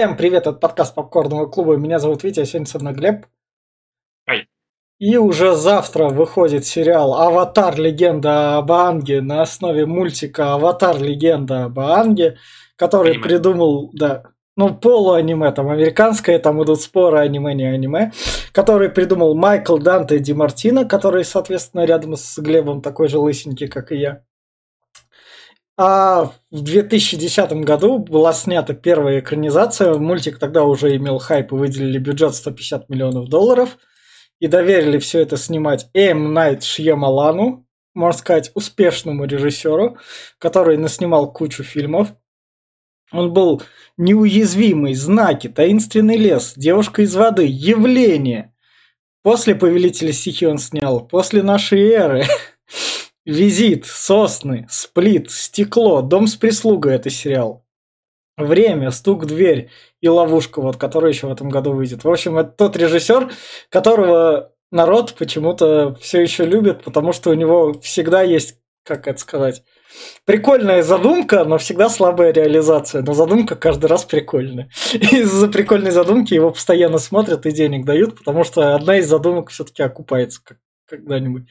Всем привет, это подкаст Попкорного клуба. Меня зовут Витя, а сегодня со мной Глеб. Ай. И уже завтра выходит сериал «Аватар. Легенда об Аанге» на основе мультика «Аватар. Легенда об Аанге», который Аниме. придумал, да, ну, полуаниме, там, американское, там идут споры, аниме, не аниме, который придумал Майкл Данте Ди Мартино, который, соответственно, рядом с Глебом такой же лысенький, как и я. А в 2010 году была снята первая экранизация. Мультик тогда уже имел хайп и выделили бюджет 150 миллионов долларов. И доверили все это снимать Эм Найт Шьямалану, можно сказать, успешному режиссеру, который наснимал кучу фильмов. Он был неуязвимый, знаки, таинственный лес, девушка из воды, явление. После Повелителя стихий он снял, после нашей эры. Визит, сосны, сплит, стекло, дом с прислугой это сериал. Время, стук в дверь и ловушка, вот, которая еще в этом году выйдет. В общем, это тот режиссер, которого народ почему-то все еще любит, потому что у него всегда есть, как это сказать, прикольная задумка, но всегда слабая реализация. Но задумка каждый раз прикольная. Из-за прикольной задумки его постоянно смотрят и денег дают, потому что одна из задумок все-таки окупается как- когда-нибудь.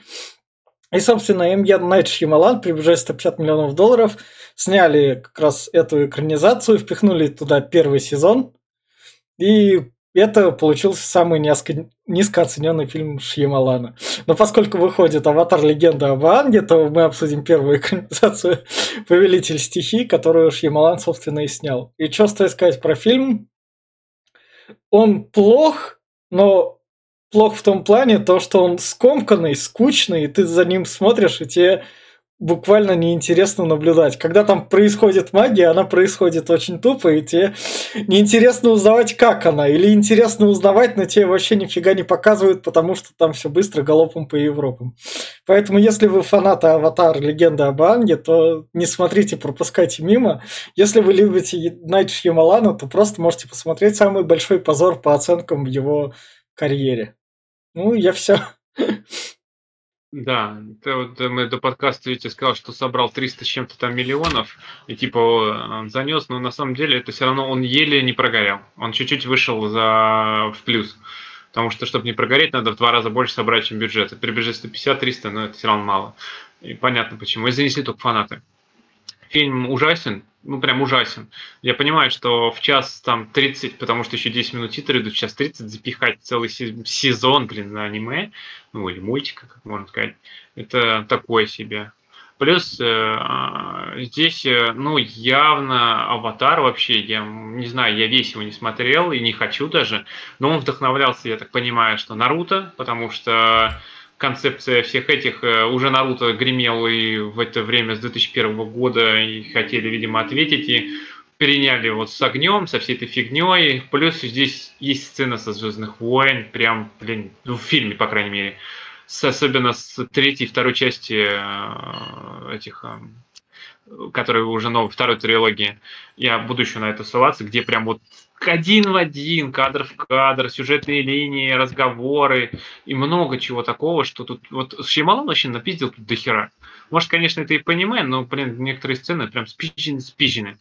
И, собственно, М. Найт Шьямалан при бюджете 150 миллионов долларов сняли как раз эту экранизацию, впихнули туда первый сезон, и это получился самый низко, низкооцененный фильм Шьямалана. Но поскольку выходит «Аватар. Легенда об Аанге», то мы обсудим первую экранизацию «Повелитель стихий», которую Шьямалан, собственно, и снял. И что стоит сказать про фильм? Он плох, но плох в том плане, то, что он скомканный, скучный, и ты за ним смотришь, и тебе буквально неинтересно наблюдать. Когда там происходит магия, она происходит очень тупо, и тебе неинтересно узнавать, как она, или интересно узнавать, но тебе вообще нифига не показывают, потому что там все быстро галопом по Европам. Поэтому, если вы фанаты Аватар Легенда об Анге, то не смотрите, пропускайте мимо. Если вы любите Найт Шьямалана, то просто можете посмотреть самый большой позор по оценкам в его карьере. Ну, я все. Да, это вот э, мы до подкаста Витя сказал, что собрал 300 с чем-то там миллионов, и типа он занес, но на самом деле это все равно он еле не прогорел. Он чуть-чуть вышел за в плюс. Потому что, чтобы не прогореть, надо в два раза больше собрать, чем бюджет. И При бюджете 150-300, но это все равно мало. И понятно почему. И занесли только фанаты. Фильм ужасен, ну прям ужасен. Я понимаю, что в час там 30, потому что еще 10 минут титры идут, в час 30 запихать целый се- сезон, блин, на аниме, ну или мультика, как можно сказать, это такое себе. Плюс э, а, здесь, э, ну, явно аватар вообще, я не знаю, я весь его не смотрел и не хочу даже, но он вдохновлялся, я так понимаю, что Наруто, потому что концепция всех этих э, уже Наруто гремел и в это время с 2001 года и хотели, видимо, ответить и переняли вот с огнем, со всей этой фигней. Плюс здесь есть сцена со Звездных войн, прям, блин, ну, в фильме, по крайней мере, с, особенно с третьей и второй части э, этих, э, которые уже новой второй трилогии. Я буду еще на это ссылаться, где прям вот один в один, кадр в кадр, сюжетные линии, разговоры и много чего такого, что тут вот Шьямалан вообще напиздил тут до хера. Может, конечно, это и понимаем, но, блин, некоторые сцены прям спичены, спичены.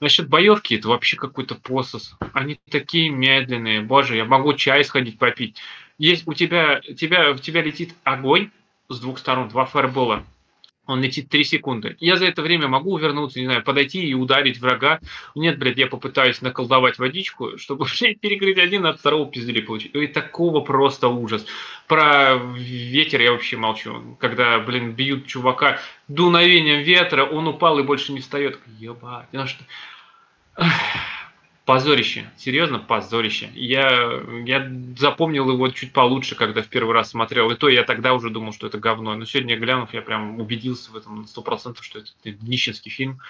Насчет боевки, это вообще какой-то посос. Они такие медленные. Боже, я могу чай сходить попить. Есть у тебя, тебя, в тебя летит огонь с двух сторон, два фаербола. Он летит 3 секунды. Я за это время могу увернуться, не знаю, подойти и ударить врага. Нет, блядь, я попытаюсь наколдовать водичку, чтобы, перекрыть один, от второго пиздели получить. И такого просто ужас. Про ветер я вообще молчу. Когда, блин, бьют чувака дуновением ветра, он упал и больше не встает. Ебать, ну что... Позорище, серьезно, позорище. Я, я запомнил его чуть получше, когда в первый раз смотрел. И то я тогда уже думал, что это говно. Но сегодня глянув, я прям убедился в этом на сто процентов, что это нищенский фильм.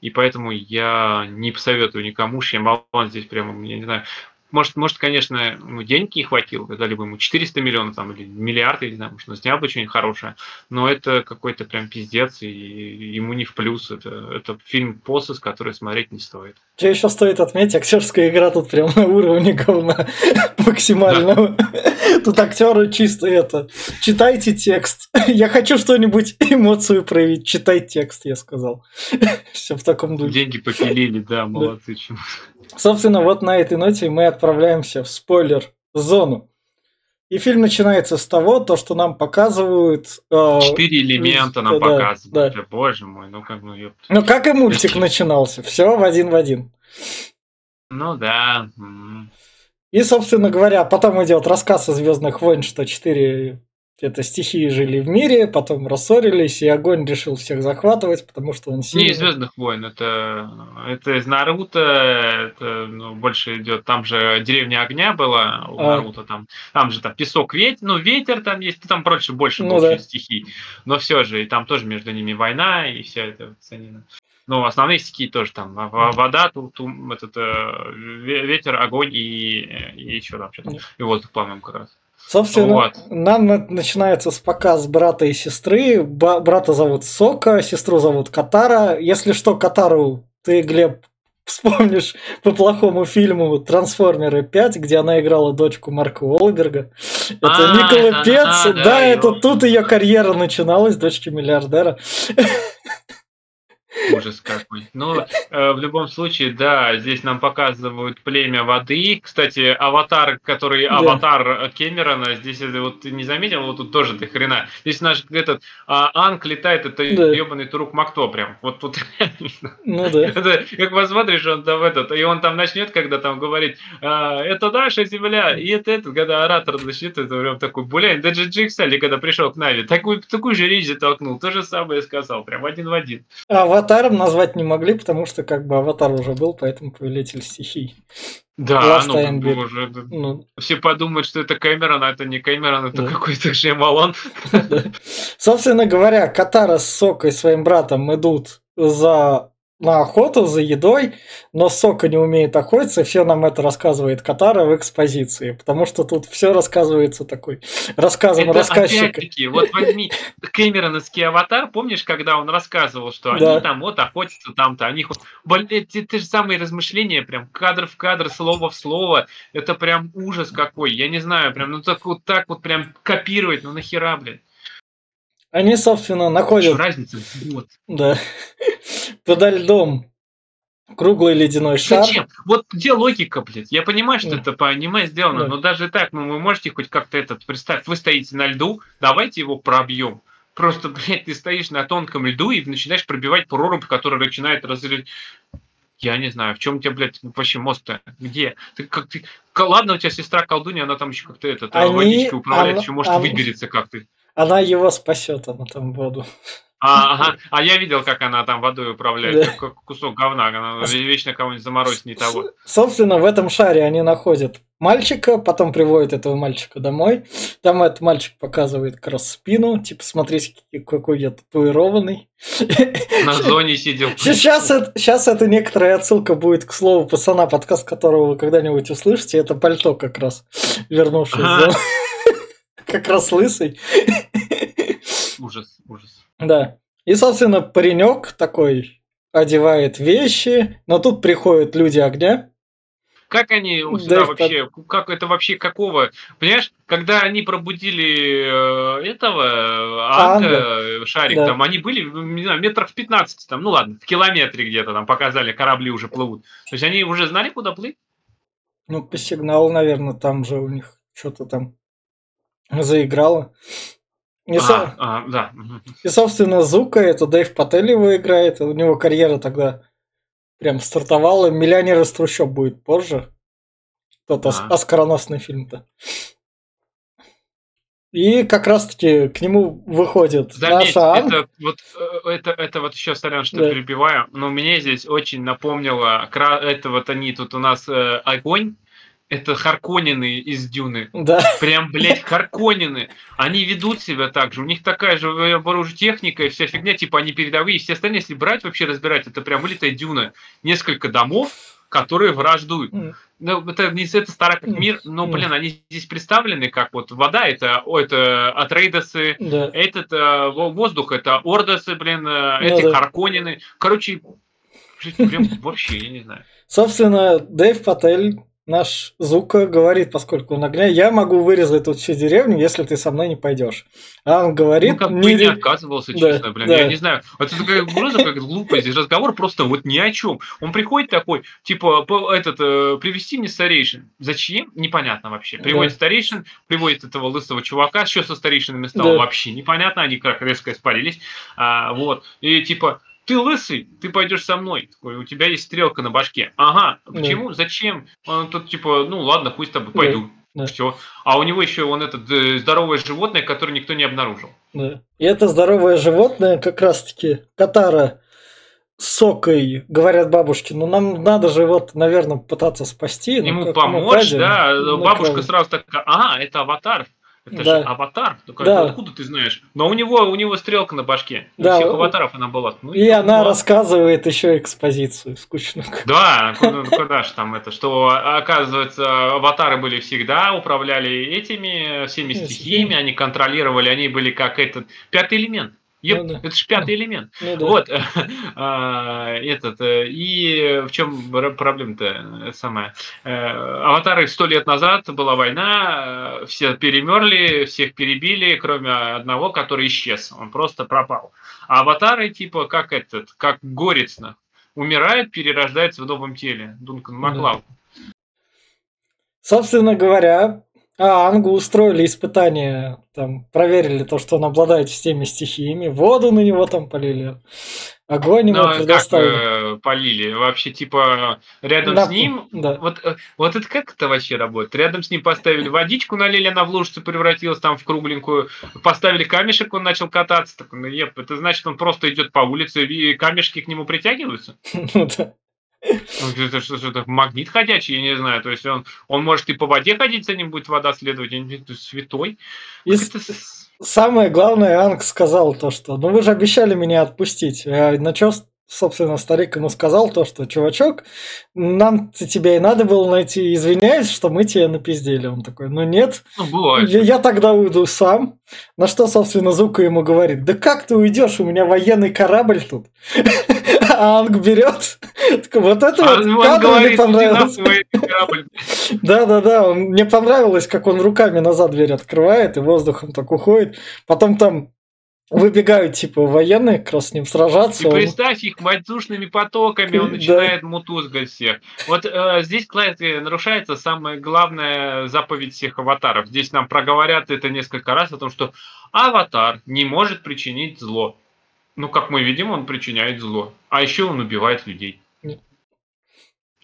И поэтому я не посоветую никому. Шьямалан здесь прямо, я не знаю, может, может, конечно, денег не хватило, дали бы ему 400 миллионов там, или миллиард, я не знаю, может, он снял бы что-нибудь хорошее, но это какой-то прям пиздец, и ему не в плюс. Это, это фильм посос, который смотреть не стоит. Тебе еще стоит отметить, актерская игра тут прям на уровне говна максимального. Тут актеры чисто это. Читайте текст. Я хочу что-нибудь эмоцию проявить. Читай текст, я сказал. Все в таком духе. Деньги попилили, да, молодцы. Собственно, вот на этой ноте мы отправляемся в спойлер-зону. И фильм начинается с того, то, что нам показывают... э, Четыре элемента нам да, показывают. да. Боже мой, ну как ну ёп. Ну, как и мультик начинался. Все в один в один. Ну да. И, собственно говоря, потом идет рассказ о Звездных войн, что четыре это стихии жили в мире, потом рассорились, и огонь решил всех захватывать, потому что он Не сильный. из Звездных войн, это, это из Наруто, это ну, больше идет. Там же деревня огня была у А. Наруто, там, там же там песок, ветер, ну ветер там есть, там прочее больше Ну да. стихий. Но все же, и там тоже между ними война и вся эта санина. Ну, основные стихии тоже там во- вода, ту, ту- этот, э, ве- ветер, огонь и, и еще там что-то. И воздух, по-моему, как раз. Собственно, Вот. нам на- начинается с показ брата и сестры. Брата зовут Сока, сестру зовут Катара. Если что, Катару ты, Глеб, вспомнишь по плохому фильму «Трансформеры 5», где она играла дочку Марка Уолберга. Это А, Никола Пец. Да, да, это тут ее карьера начиналась, дочки миллиардера. Ужас какой. Ну, э, в любом случае, да, здесь нам показывают племя воды. Кстати, аватар, который Да. аватар Кэмерона, здесь это вот ты не заметил, вот тут тоже ты хрена. Здесь наш этот а, Анг летает, это Да. ебаный Турук Макто прям. Вот тут. Ну да. Это, как посмотришь, он там этот, и он там начнет, когда там говорить, «А, это наша земля, и это этот, когда оратор начнет, это прям такой, блин, даже Джиксали, когда пришел к Нави, такую, такую же речь затолкнул, то же самое сказал, прям один в один. Аватаром назвать не могли, потому что как бы аватар уже был, поэтому повелитель стихий. Да, Last ну, боже, это- Ну, все подумают, что это Кэмерон, а это не Кэмерон, это Да. какой-то Шемалон. Собственно говоря, Катара с Сокой, своим братом, идут за на охоту за едой, но Сока не умеет охотиться, все нам это рассказывает Катара в экспозиции, потому что тут все рассказывается такой рассказом Это рассказчика. опять-таки, вот возьми Кэмероновский аватар, помнишь, когда он рассказывал, что Да. они там вот охотятся там-то, они эти те же самые размышления, прям кадр в кадр, слово в слово, это прям ужас какой, я не знаю, прям, ну так вот так вот прям копировать, ну нахера, блин, Они, собственно, Что находят разница, вот. да, подо льдом круглый ледяной шар. Зачем? Вот где логика, блядь? Я понимаю, что Да. это по аниме сделано, Да. но даже так, ну вы можете хоть как-то этот представь, вы стоите на льду, давайте его пробьем. Просто, блядь, ты стоишь на тонком льду и начинаешь пробивать прорубь, которая начинает разрезать. Я не знаю, в чем у тебя, блядь, вообще мозг-то? Где? Ты как ты. Ладно, у тебя сестра колдунья, она там еще как-то этот Они- водичкой управляет, она- еще может она- выберется как ты. Она его спасет, она там воду. А, ага. а я видел, как она там водой управляет, Да. как, кусок говна, она вечно кого-нибудь заморозит не того. Собственно, в этом шаре они находят мальчика, потом приводят этого мальчика домой. Там этот мальчик показывает как раз спину, типа, смотрите, какой я татуированный. На зоне сидел. Сейчас это, сейчас это некоторая отсылка будет к слову пацана, подкаст которого вы когда-нибудь услышите. Это пальто как раз, вернувшись. Ага. Как раз лысый. Ужас, ужас. Да. И, собственно, паренек такой одевает вещи, но тут приходят люди огня. Как они Да, сюда их вообще, как это вообще какого? Понимаешь, когда они пробудили э, этого э, Анга, э, шарик, Да. там они были, не знаю, метров в 15, там, ну ладно, в километре где-то там показали, корабли уже плывут. То есть они уже знали, куда плыть? Ну, по сигналу, наверное, там же у них что-то там заиграло. И, со- А, а, да. и, собственно, Зука, это Дэйв Патель его играет. У него карьера тогда прям стартовала. «Миллионер из трущоб» будет позже. Тот ос- А. оскароносный фильм-то. И как раз-таки к нему выходит Заметь, наша Анг. это вот, э, это, это вот еще, сорян, что Да. перебиваю, но мне здесь очень напомнило, это вот они, тут у нас э, огонь, это Харконины из Дюны. Да, Прям, блядь, Харконины. Они ведут себя так же. У них такая же э, оружие техника и вся фигня, типа они передовые. Все остальные, если брать, вообще разбирать, это прям вылитая дюна. Несколько домов, которые враждуют. Ну, это не это старый как мир, но, блин, они здесь представлены как вот вода, это, о, это Атрейдосы, да. этот э, во- воздух, это Ордосы, блин, э, Ну эти да. Харконины. Короче, прям вообще, я не знаю. Собственно, Дэйв Патель наш Зука говорит, поскольку он огня, я могу вырезать тут всю деревню, если ты со мной не пойдешь. А он говорит... Ну, как бы не отказывался, Да, честно, блин. да. Я не знаю. Это такая просто как глупость. Здесь разговор просто вот ни о чем. Он приходит такой, типа, этот, э, привести мне старейшин. Зачем? Непонятно вообще. Приводит Да. старейшин, приводит этого лысого чувака. Что со старейшинами стало? Да. Вообще непонятно. Они как резко испарились. А, вот. И типа, ты лысый, ты пойдешь со мной. Такой, у тебя есть стрелка на башке. Ага, Да. почему? Зачем? Он тут типа, ну ладно, хуй с тобой, пойду. Да. Все. А у него еще он этот э, здоровое животное, которое никто не обнаружил. Да. И это здоровое животное, как раз-таки Катара сокой, говорят бабушки, ну нам надо же вот, наверное, пытаться спасти. ну, Ему ну, помочь, да. Ну, Бабушка как- сразу такая, ага, это аватар. Это Да. же аватар. Такая, Да. «Ну, откуда ты знаешь? Но у него, у него стрелка на башке. У Да, всех у- аватаров она была. Ну, И она ладно. рассказывает еще экспозицию скучную. Да, куда, куда ж там это, что оказывается аватары были всегда, управляли этими всеми стихиями, они контролировали, они были как этот пятый элемент. Еп, Ну да. это же пятый элемент. Ну да. Вот, а, этот, э, и в чем проблема-то самая? Аватары сто лет назад была война, все перемерли, всех перебили, кроме одного, который исчез, он просто пропал. А аватары типа как этот, как горецно, умирает, перерождается в новом теле. Дункан Да. Маклау. Собственно говоря, а Ангу устроили испытание, там, проверили то, что он обладает всеми стихиями, воду на него там полили, огонь ему Ну, как предоставили. э, полили? Вообще, типа, рядом На- с ним Да. Вот, э, вот это как это вообще работает? Рядом с ним поставили водичку, налили, она в лужицу превратилась там в кругленькую, поставили камешек, он начал кататься. Так, ну, еп, это значит, он просто идет по улице, и камешки к нему притягиваются? Ну да. Ну, Это что, что магнит ходячий, я не знаю. То есть он, он может и по воде ходить, за ним будет вода следовать, я не знаю, святой. И с- Самое главное, Анг сказал то, что ну вы же обещали меня отпустить. А на чё, собственно, старик ему сказал то, что чувачок, нам тебя и надо было найти, извиняюсь, что мы тебя напиздели. Он такой, ну нет, Ну, бывает. я, я тогда уйду сам. На что, собственно, Зука ему говорит, да как ты уйдешь, у меня военный корабль тут. А Анг берет. Вот это А вот кадр мне понравилось. Да-да-да, мне понравилось, как он руками назад дверь открывает и воздухом так уходит. Потом там выбегают, типа, военные как раз с ним сражаться. И он- представь их воздушными потоками, он Да. начинает мутузгать всех. Вот э, здесь, кстати, нарушается самая главная заповедь всех аватаров. Здесь нам проговорят это несколько раз о том, что аватар не может причинить зло. Ну, как мы видим, он причиняет зло. А еще он убивает людей.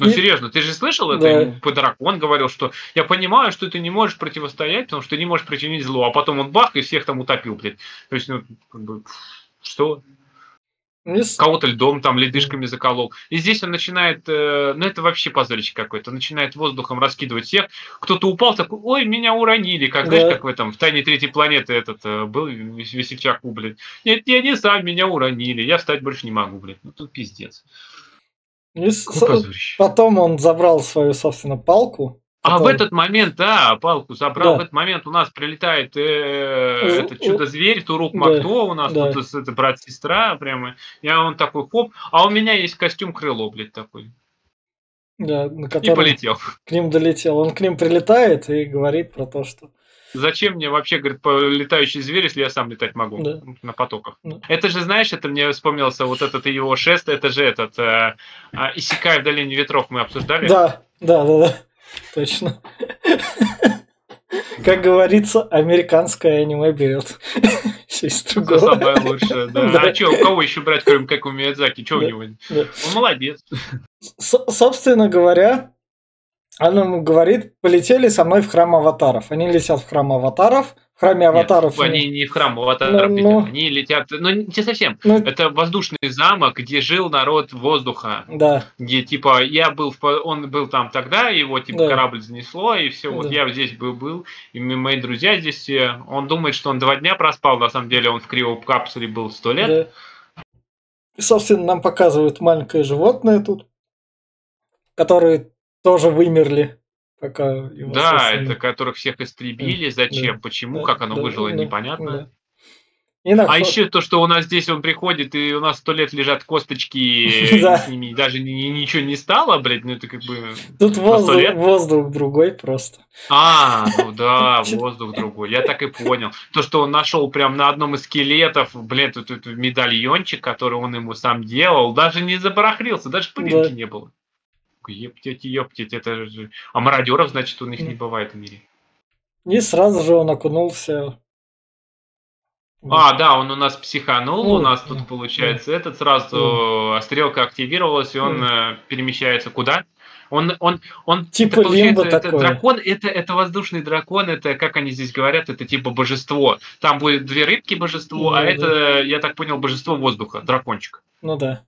Ну, Нет. серьезно, ты же слышал это? Да. Ему Дракон говорил, что я понимаю, что ты не можешь противостоять, потому что ты не можешь причинить зло. А потом он бах и всех там утопил, блядь. То есть, ну, как бы, что? Не с- кого-то льдом там ледышками заколол. И здесь он начинает, э, ну это вообще позорище какое-то, начинает воздухом раскидывать всех. Кто-то упал, такой, ой, меня уронили, как, знаешь, Да. как в этом, в «Тайне третьей планеты» этот э, был вес- весельчак, блядь. Нет, я не сам, меня уронили, я встать больше не могу, блядь. Ну тут пиздец. с- позорище. Потом он забрал свою, собственно, палку. А в этот момент, да, палку забрал, Да. в этот момент у нас прилетает э, этот чудо-зверь, Турук да, Макто, у нас да. тут это брат-сестра прямо. Я он такой, хоп, а у меня есть костюм крыло, блядь, такой. Да, на И который полетел. к ним долетел. Он к ним прилетает и говорит про то, что... Зачем мне вообще, говорит, летающий зверь, если я сам летать могу Да. на потоках? Да. Это же, знаешь, это мне вспомнился вот этот его шест, это же этот э, а, Исекай в долине ветров мы обсуждали. Да, да, да, да. Точно. Как говорится, американское аниме берет. Все из другого. самое лучшее, да. Да. А что, у кого еще брать, кроме как у Миядзаки? Что у Да. него? Да. Он молодец. С- Собственно говоря, она ему говорит, полетели со мной в храм аватаров. Они летят в храм аватаров. Храме аватаров... Нет, они не в храм аватаров Ну, летят, ну. они летят, ну не совсем. Ну, Это воздушный замок, где жил народ воздуха. да, где типа я был, в он был там тогда, его типа Да. корабль занесло, и все, вот Да. я здесь был, был, и мои друзья здесь все. Он думает, что он два дня проспал, на самом деле он в криокапсуле был сто лет. да. И, собственно, нам показывают маленькое животное тут, которые тоже вымерли, пока его, Да, собственно, это которых всех истребили, зачем, Да. почему, Да, как оно да, выжило, да, непонятно. да. И А еще то, что у нас здесь он приходит, и у нас сто лет лежат косточки, Да. с ними даже ни- ни- ничего не стало, блядь, ну это как бы... Тут воздух, другой просто. А, ну да, воздух другой. Я так и понял. То, что он нашел прям на одном из скелетов, блин, тут, медальончик, который он ему сам делал, даже не забарахлился, даже пылинки Да. не было. Ептить, ептить, это же... А мародеров, значит, у них не бывает в мире. И сразу же он окунулся. А, да, он у нас психанул, Ну, у нас тут получается этот сразу стрелка активировалась, и он э, перемещается куда? Он, он, он Типа это, лимбо это такое. дракон, это, это воздушный дракон, это, как они здесь говорят, это типа божество. Там будет две рыбки божество, Ну, а да. это, я так понял, божество воздуха, дракончик. Ну да.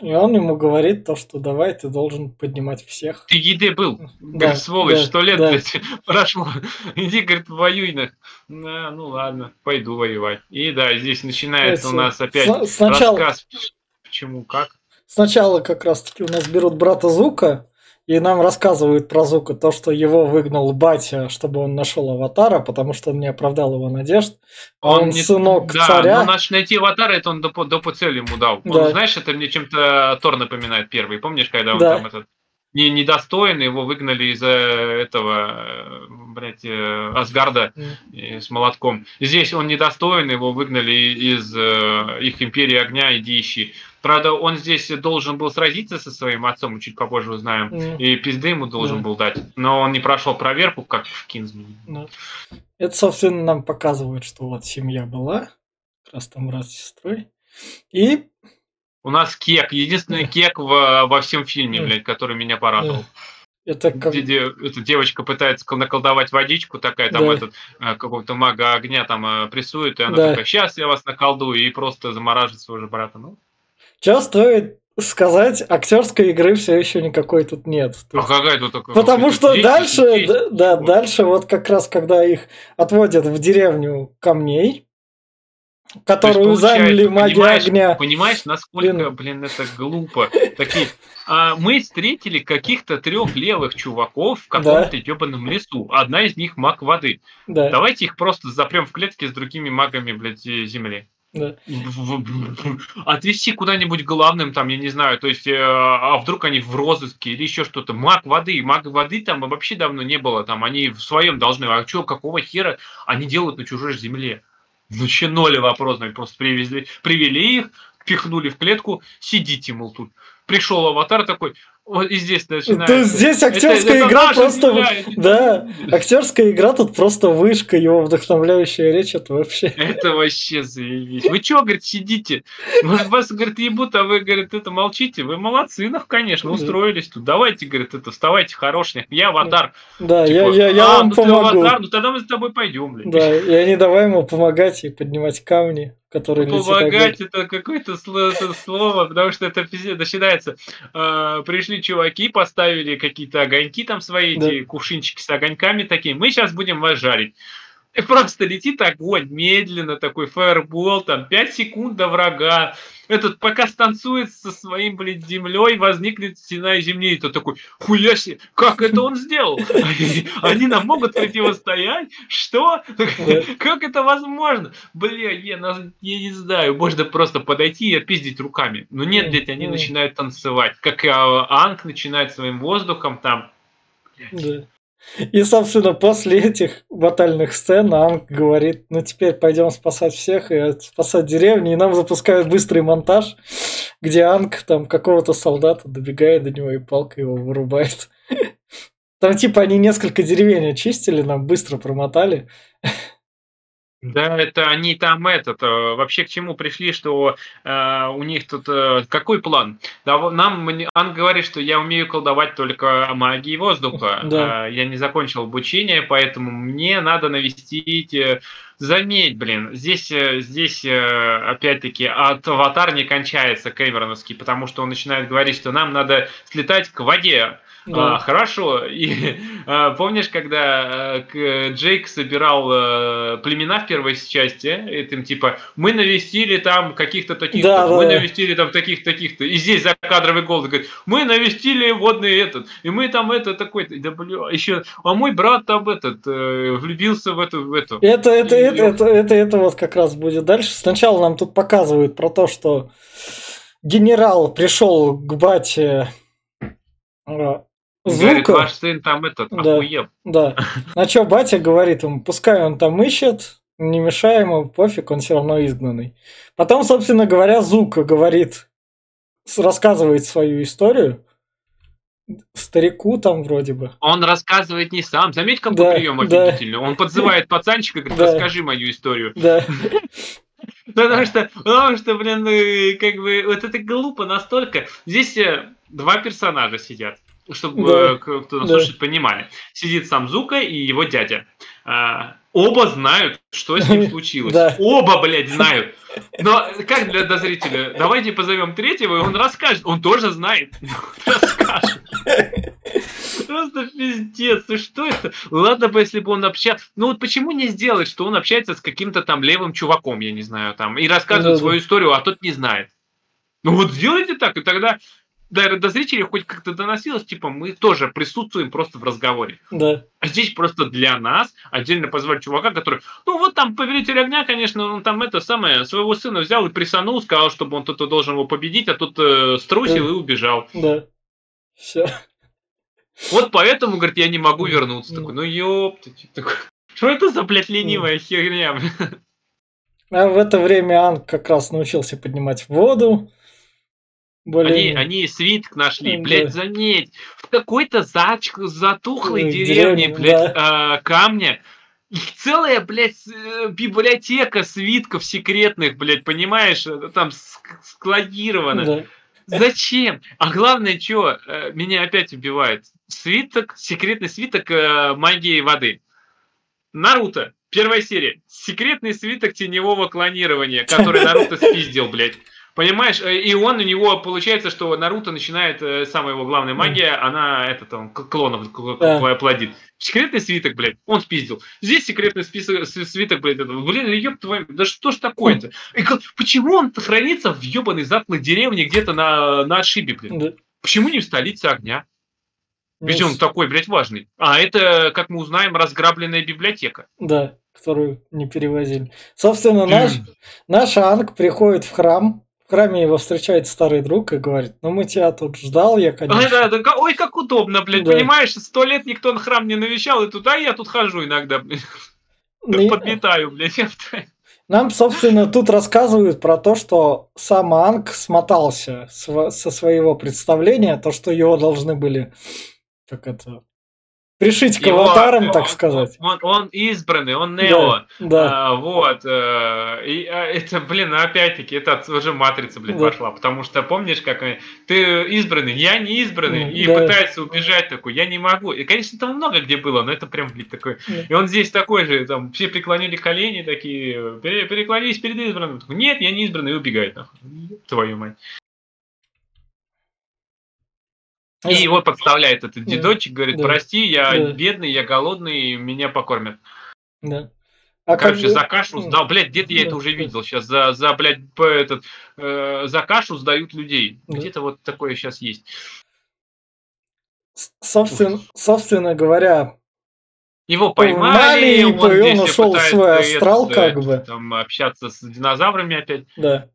И он ему говорит то, что давай, ты должен поднимать всех. Ты еды был, Да, говорит, сволочь, да, сто лет, да. блядь, прошло. Иди, говорит, воюй на. Да, ну ладно, пойду воевать. И да, здесь начинается у Это нас опять сна- сначала, рассказ, почему, как. сначала как раз таки у нас берут брата Зука, и нам рассказывают про Зука то, что его выгнал батя, чтобы он нашел аватара, потому что он не оправдал его надежд. А он, не- сынок да, царя. но наш найти аватара, это он до, до цели ему дал. Он, Да. знаешь, это мне чем-то Тор напоминает первый. Помнишь, когда он Да. там этот не, недостоин, его выгнали из-за этого, э, блядь, э, Асгарда э, с молотком. Здесь он недостоин, его выгнали из э, их империи огня, иди ищи. Правда, он здесь должен был сразиться со своим отцом, мы чуть попозже узнаем. м, И пизды ему должен Да. был дать. Но он не прошел проверку, как в Кинзмане. да. Это, собственно, нам показывает, что вот семья была, раз там брат с сестрой. И У нас кек, единственный кек во, во всем фильме, блядь, который меня порадовал. это как... Где, де- эта девочка пытается кол- наколдовать водичку, такая там Да. этот э, какого-то мага огня там э, прессует, и она Да. такая, сейчас я вас наколдую, и просто замораживает своего же брата. Ну, Что стоит сказать, актерской игры все еще никакой тут нет. А есть- какая тут такая- Потому что дети, дальше, детей. да, да, Вот. дальше вот как раз, когда их отводят в деревню камней, То есть, которую заняли маги понимаешь, огня. Понимаешь, насколько, Блин. блин, это глупо. Такие, а, мы встретили каких-то трех левых чуваков в каком-то ебаном лесу. Одна из них маг воды. Да, Давайте их просто запрем в клетке с другими магами, блядь, земли. Да. Отвести куда-нибудь главным, там, я не знаю, то есть, э, а вдруг они в розыске или еще что-то. Маг воды, маг воды там вообще давно не было, там, они в своем должны, а что, какого хера они делают на чужой земле? Вообще ноль вопрос, просто привезли, привели их, пихнули в клетку, сидите, мол, тут. Пришел аватар такой, вот и здесь начинается. То есть здесь Это- актерская это игра наша просто... земля, это- Да, актерская игра тут просто вышка, его вдохновляющая речь, это вообще... Это вообще заебись. Вы чё, говорит, сидите? Может, вас, говорит, ебут, а вы, говорит, это молчите? Вы молодцы, ну, конечно, устроились тут. Давайте, говорит, это, вставайте хороших. Я аватар. Да, Типа, я, я, я «А, вам ну помогу. аватар, ну тогда мы с тобой пойдем, блядь. Да, и они давай ему помогать и поднимать камни, которые летят огонь. Помогать это какое-то сло- это слово, потому что это начинается. Э, пришли чуваки, поставили какие-то огоньки там свои, Да. эти кувшинчики с огоньками такие. Мы сейчас будем вас жарить. И просто летит огонь медленно, такой фаербол, там 5 секунд до врага. Этот пока станцует со своим, блядь, землей, возникнет стена из земли. И то такой, хуя себе, как это он сделал? Они, они нам могут противостоять? Что? Как это возможно? Бля, я, не знаю, можно просто подойти и отпиздить руками. Но нет, блядь, они начинают танцевать. Как и а, Анг начинает своим воздухом там. И, собственно, после этих батальных сцен Анг говорит, ну теперь пойдем спасать всех и спасать деревню, и нам запускают быстрый монтаж, где Анг там какого-то солдата добегает до него и палкой его вырубает. Там типа они несколько деревень очистили, нам быстро промотали. Да, это они там этот, э, вообще к чему пришли, что э, у них тут э, какой план? Да, нам Анг говорит, что я умею колдовать только магией воздуха. Да. Э, я не закончил обучение, поэтому мне надо навестить. э, заметь, блин, здесь, э, здесь э, опять-таки от аватар не кончается Кэмероновский, потому что он начинает говорить, что нам надо слетать к воде. Да. А, хорошо. И а, помнишь, когда а, Джейк собирал а, племена в первой части, этим типа мы навестили там каких-то таких-то, да, мы да. навестили там таких-таких-то, и здесь закадровый голос говорит, мы навестили водный этот, и мы там это такой, да бля, еще, а мой брат там этот э, влюбился в эту, в эту. Это, это, и, это, это, это, это вот как раз будет дальше. Сначала нам тут показывают про то, что генерал пришел к бате Звука. Говорит, ваш сын там этот, да, охуел. Да. На что батя говорит ему, пускай он там ищет, не мешай ему, пофиг, он все равно изгнанный. Потом, собственно говоря, Зука говорит, рассказывает свою историю. Старику там вроде бы. Он рассказывает не сам. Заметь, какой да, прием офигительный. Да. Он подзывает пацанчика и говорит, да. расскажи мою историю. Да. Потому что, потому что, блин, ну, как бы, вот это глупо настолько. Здесь э, два персонажа сидят чтобы да. Э, кто нас да. слушает, понимали. Сидит сам Зука и его дядя. А, оба знают, что с ним случилось. Да. Оба, блядь, знают. Но как для дозрителя? Давайте позовем третьего, и он расскажет. Он тоже знает. Расскажет. Просто пиздец, и что это? Ладно бы, если бы он общался. Ну вот почему не сделать, что он общается с каким-то там левым чуваком, я не знаю, там, и рассказывает да, свою историю, а тот не знает. Ну вот сделайте так, и тогда до, до зрителей хоть как-то доносилось, типа, мы тоже присутствуем просто в разговоре. Да. А здесь просто для нас отдельно позвать чувака, который, ну вот там повелитель огня, конечно, он там это самое, своего сына взял и присанул, сказал, чтобы он тут должен его победить, а тут э, струсил да. и убежал. Да. Все. Вот поэтому, говорит, я не могу вернуться. Такой, ну ёпта, такой, что это за, блядь, ленивая херня? А в это время Анг как раз научился поднимать воду, более... Они, они свиток нашли, да. блядь, заметь, в какой-то зач... затухлой ну, деревне, деревне, блядь, да. э, камня. Их целая, блядь, э, библиотека свитков секретных, блядь, понимаешь, э, там складировано. Да. Зачем? А главное, что э, меня опять убивает? Свиток, секретный свиток магии воды. Наруто, первая серия. Секретный свиток теневого клонирования, который Наруто спиздил, блядь. Понимаешь, э, и он у него получается, что Наруто начинает, э, самая его главная магия, она это там клонов да. плодит. Секретный свиток, блядь, он спиздил. Здесь секретный список, свиток, блядь, это, блин, ёб твою, да что ж такое-то? И почему он хранится в ебаной затлой деревне где-то на, на отшибе, блин? Да. Почему не в столице огня? Ведь он такой, блядь, важный. А это, как мы узнаем, разграбленная библиотека. Да, которую не перевозили. Собственно, наш, наш Анг приходит в храм, в храме его встречает старый друг и говорит, ну мы тебя тут ждал, я, конечно. Да, да, да, ой, как удобно, блядь, да. понимаешь, сто лет никто на храм не навещал, и туда я тут хожу иногда, блядь. И... Подметаю, блядь. Нам, собственно, тут рассказывают про то, что сам Анг смотался со своего представления, то, что его должны были, как это, пришить к Его, аватарам, так сказать. Он, он избранный, он Нео. Да, да. А, вот. Э, и а, это, блин, опять-таки, это уже матрица, блин, да. пошла. Потому что помнишь, как ты избранный, я не избранный, и да. пытается убежать такой, я не могу. И, конечно, там много где было, но это прям, блин, такой. Да. И он здесь такой же, там, все преклонили колени, такие, переклонились перед избранным. Такой, Нет, я не избранный, и убегает, нахуй. Твою мать. И его подставляет этот дедочек, говорит, да. прости, я да. бедный, я голодный, меня покормят. Да. А Короче, как... за кашу сдал, блядь, где-то я это уже видел сейчас, за, за блядь, этот, э, за кашу сдают людей. Да. Где-то вот такое сейчас есть. Собственно, собственно говоря, его поймали, он, он, он нашел свой астрал, как бы. Там общаться с динозаврами опять. Да.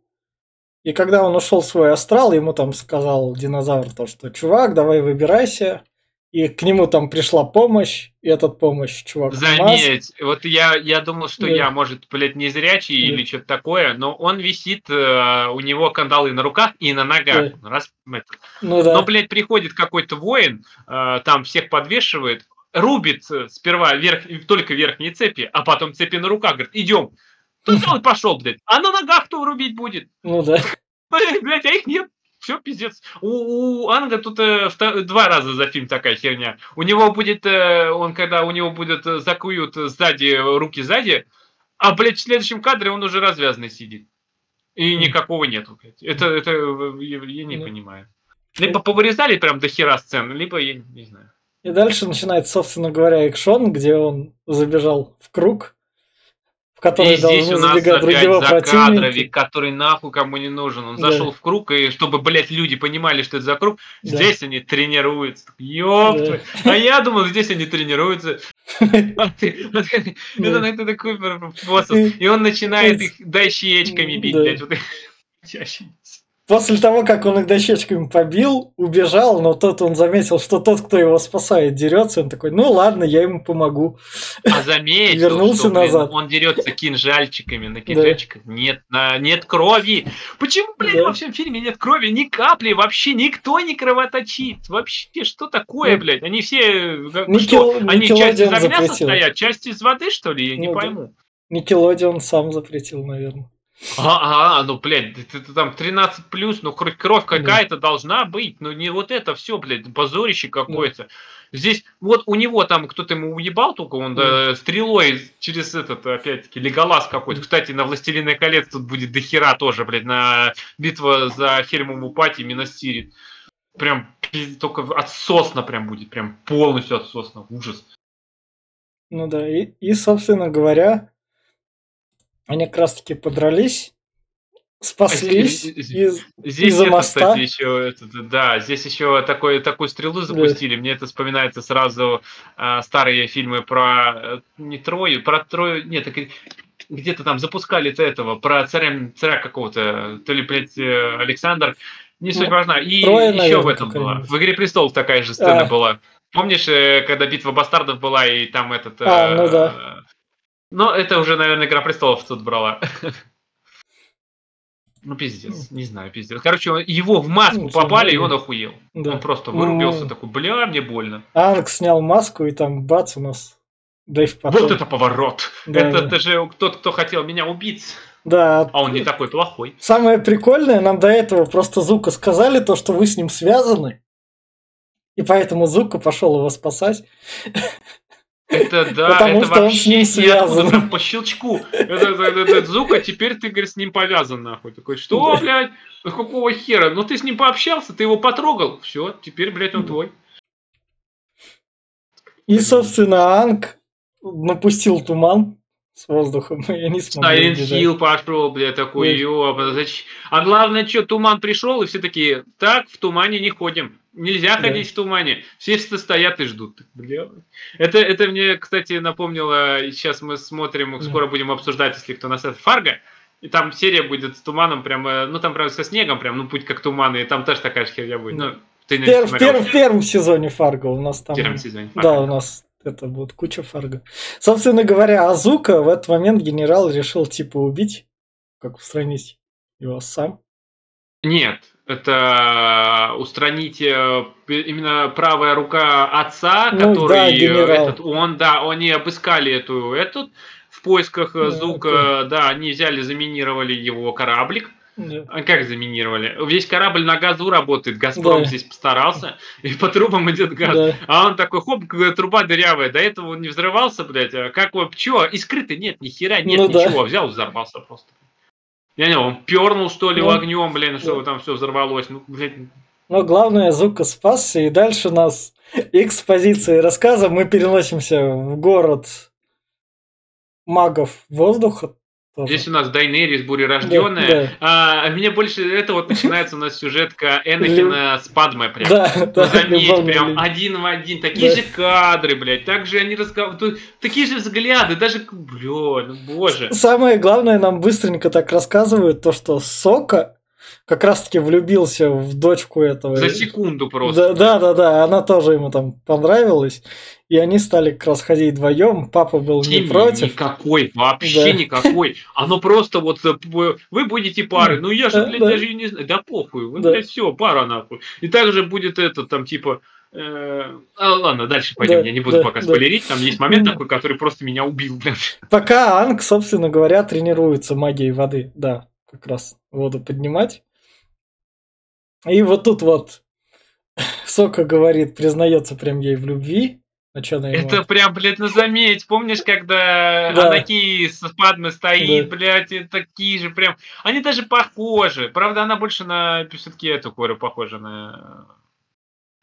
И когда он ушел в свой астрал, ему там сказал динозавр то, что чувак, давай выбирайся. И к нему там пришла помощь, и этот помощь чувак. Заметь, вот я, я думал, что да. я, может, блядь, не зрячий да. или что-то такое, но он висит, э, у него кандалы на руках и на ногах. Да. Раз, это. Ну, да. Но, блядь, приходит какой-то воин, э, там всех подвешивает, рубит э, сперва верх, только верхние цепи, а потом цепи на руках, говорит, идем. Тут он пошел, блядь. А на ногах кто рубить будет? Ну да. Блядь, а их нет. Все, пиздец. У, у Анга тут э, два раза за фильм такая херня. У него будет, э, он когда у него будет э, закуют сзади, руки сзади, а, блядь, в следующем кадре он уже развязанный сидит. И никакого нету, блядь. Это, это я, я не да. понимаю. Либо повырезали прям до хера сцен, либо, я не знаю. И дальше начинается, собственно говоря, экшон, где он забежал в круг, в который и здесь у нас опять закадровик, который нахуй кому не нужен. Он Да. зашел в круг, и чтобы, блядь, люди понимали, что это за круг, Да. здесь они тренируются. Ёпта. Да. А я думал, здесь они тренируются. Это такой способ. И он начинает их дощечками бить, блядь. После того, как он их дощечками побил, убежал, но тот он заметил, что тот, кто его спасает, дерется, он такой, ну ладно, я ему помогу. А заметил, Вернулся что, блин, назад. он дерется кинжальчиками, на кинжальчиках нет, на, нет крови. Почему, блядь, Да. во всем фильме нет крови? Ни капли, вообще никто не кровоточит. Вообще, что такое, Ну, блядь? Они все... как- Никел- что, они часть из огня запретил. состоят, часть из воды, что ли? Я не Ну да. пойму. Никелодеон сам запретил, наверное. А, а, ну, блядь, ты, ты там 13 плюс, ну, кровь, кровь какая-то должна быть, ну, не вот это все, блядь, позорище какое-то. Здесь, вот у него там кто-то ему уебал, только он да, стрелой через этот, опять-таки, леголаз какой-то. Кстати, на Властелиной колец тут будет дохера тоже, блядь, на битва за Хельмову пати Миностирит. Прям только отсосно прям будет, прям полностью отсосно, ужас. Ну да, и, и, собственно говоря, они как раз таки подрались, спаслись здесь- из... Здесь Из-за это, моста? кстати, еще, этот, да, здесь еще такой, такую стрелу запустили. Мне это вспоминается сразу а, старые фильмы про э, не Трою, про Трою, нет, так где-то там запускали этого, про царя, царя какого-то, то ли, блядь, э, Александр, не суть Ну, важна. И Троя, еще наверное, в этом какая-нибудь. В «Игре престолов» такая же сцена А. была. Помнишь, э, когда битва бастардов была, и там этот... А, э, ну да. Но это уже, наверное, «Игра престолов» тут брала. Ну, пиздец, не знаю, пиздец. Короче, его в маску Ну, попали, и он охуел. Да. Он просто Ну, вырубился, такой, бля, мне больно. Анг снял маску, и там бац у нас Дэйв потом. Вот это поворот! Да, это, да. это же тот, кто хотел меня убить, Да, а он не такой плохой. Самое прикольное, нам до этого просто Зука сказали то, что вы с ним связаны. И поэтому Зука пошел его спасать. Это да, Потому это что он вообще с ним ниоткуда, связан. прям по щелчку. Это, это, это, это звук, а теперь ты, говорит, с ним повязан, нахуй. Такой, что, Да. блядь? Какого хера? Ну ты с ним пообщался, ты его потрогал. Все, теперь, блядь, он твой. И, собственно, Анг напустил туман с воздухом, и они смогли Silent. Hill пошел, блядь, такой, зачем? А главное, что, туман пришел, и все такие, так, в тумане не ходим. Нельзя Да. ходить в тумане. Все стоят и ждут. Бля. Это, это мне, кстати, напомнило, сейчас мы смотрим, Да. скоро будем обсуждать, если кто нас это, Фарго. И там серия будет с туманом, прям, э, ну там прям со снегом, прям, ну путь как туман, и там тоже такая же херня будет. Да. Ну, ты пер- в пер- в первом сезоне Фарго у нас там... в первом сезоне Да, Фарго. у нас это будет куча Фарго. Собственно говоря, Азука в этот момент генерал решил типа убить, как устранить его сам. Нет, это устранить э, именно правая рука отца, Ну да, который э, генерал. этот, он, да, они обыскали эту, этот в поисках э, Да, звука, да, они взяли, заминировали его кораблик. Да. А как заминировали? Весь корабль на газу работает, Газпром Да. здесь постарался, и по трубам идет газ. Да. А он такой, хоп, труба дырявая. До этого он не взрывался, блядь. А как его, чё? Искры-то нет, ни хера нет, Ну да. ничего. Взял, взорвался просто. Я не знаю, он пернул, что ли, Ну, огнем, блин, что там все взорвалось. Ну, блядь, Но главное, Зука спасся, и дальше нас экспозиции рассказа. Мы переносимся в город магов воздуха. Тоже. Здесь у нас Дайнерис, бурерожденная. Да, А, мне больше это вот начинается у нас сюжетка Энакина с Падмой прям. Да, да, заметь, прям один в один, такие Да. же кадры, блядь, так же они разговаривают, такие же взгляды, даже, бля, ну боже. Самое главное, нам быстренько так рассказывают то, что Сока как раз-таки влюбился в дочку этого. За секунду просто. Да, да, да, да, она тоже ему там понравилась. И они стали как раз ходить вдвоем. Папа был не Химии против. Никакой, вообще Да. никакой. Оно просто вот э, вы будете пары. Ну я же, блядь, да. даже не знаю. Да похуй, вы, Да. блядь, все, пара нахуй. И также будет это там типа. э, а, ладно, дальше пойдем. Да, я не буду да, пока да. спойлерить. Там есть момент такой, который просто меня убил. Пока Анг, собственно говоря, тренируется магией воды. Да, как раз воду поднимать. И вот тут вот Сока говорит, признается прям ей в любви. А что она Это прям, блядь, ну заметь, помнишь, когда Да. Анаки с Падмой стоит, Да. блядь, и такие же прям, они даже похожи. Правда, она больше на, все-таки эту говорю, похожа на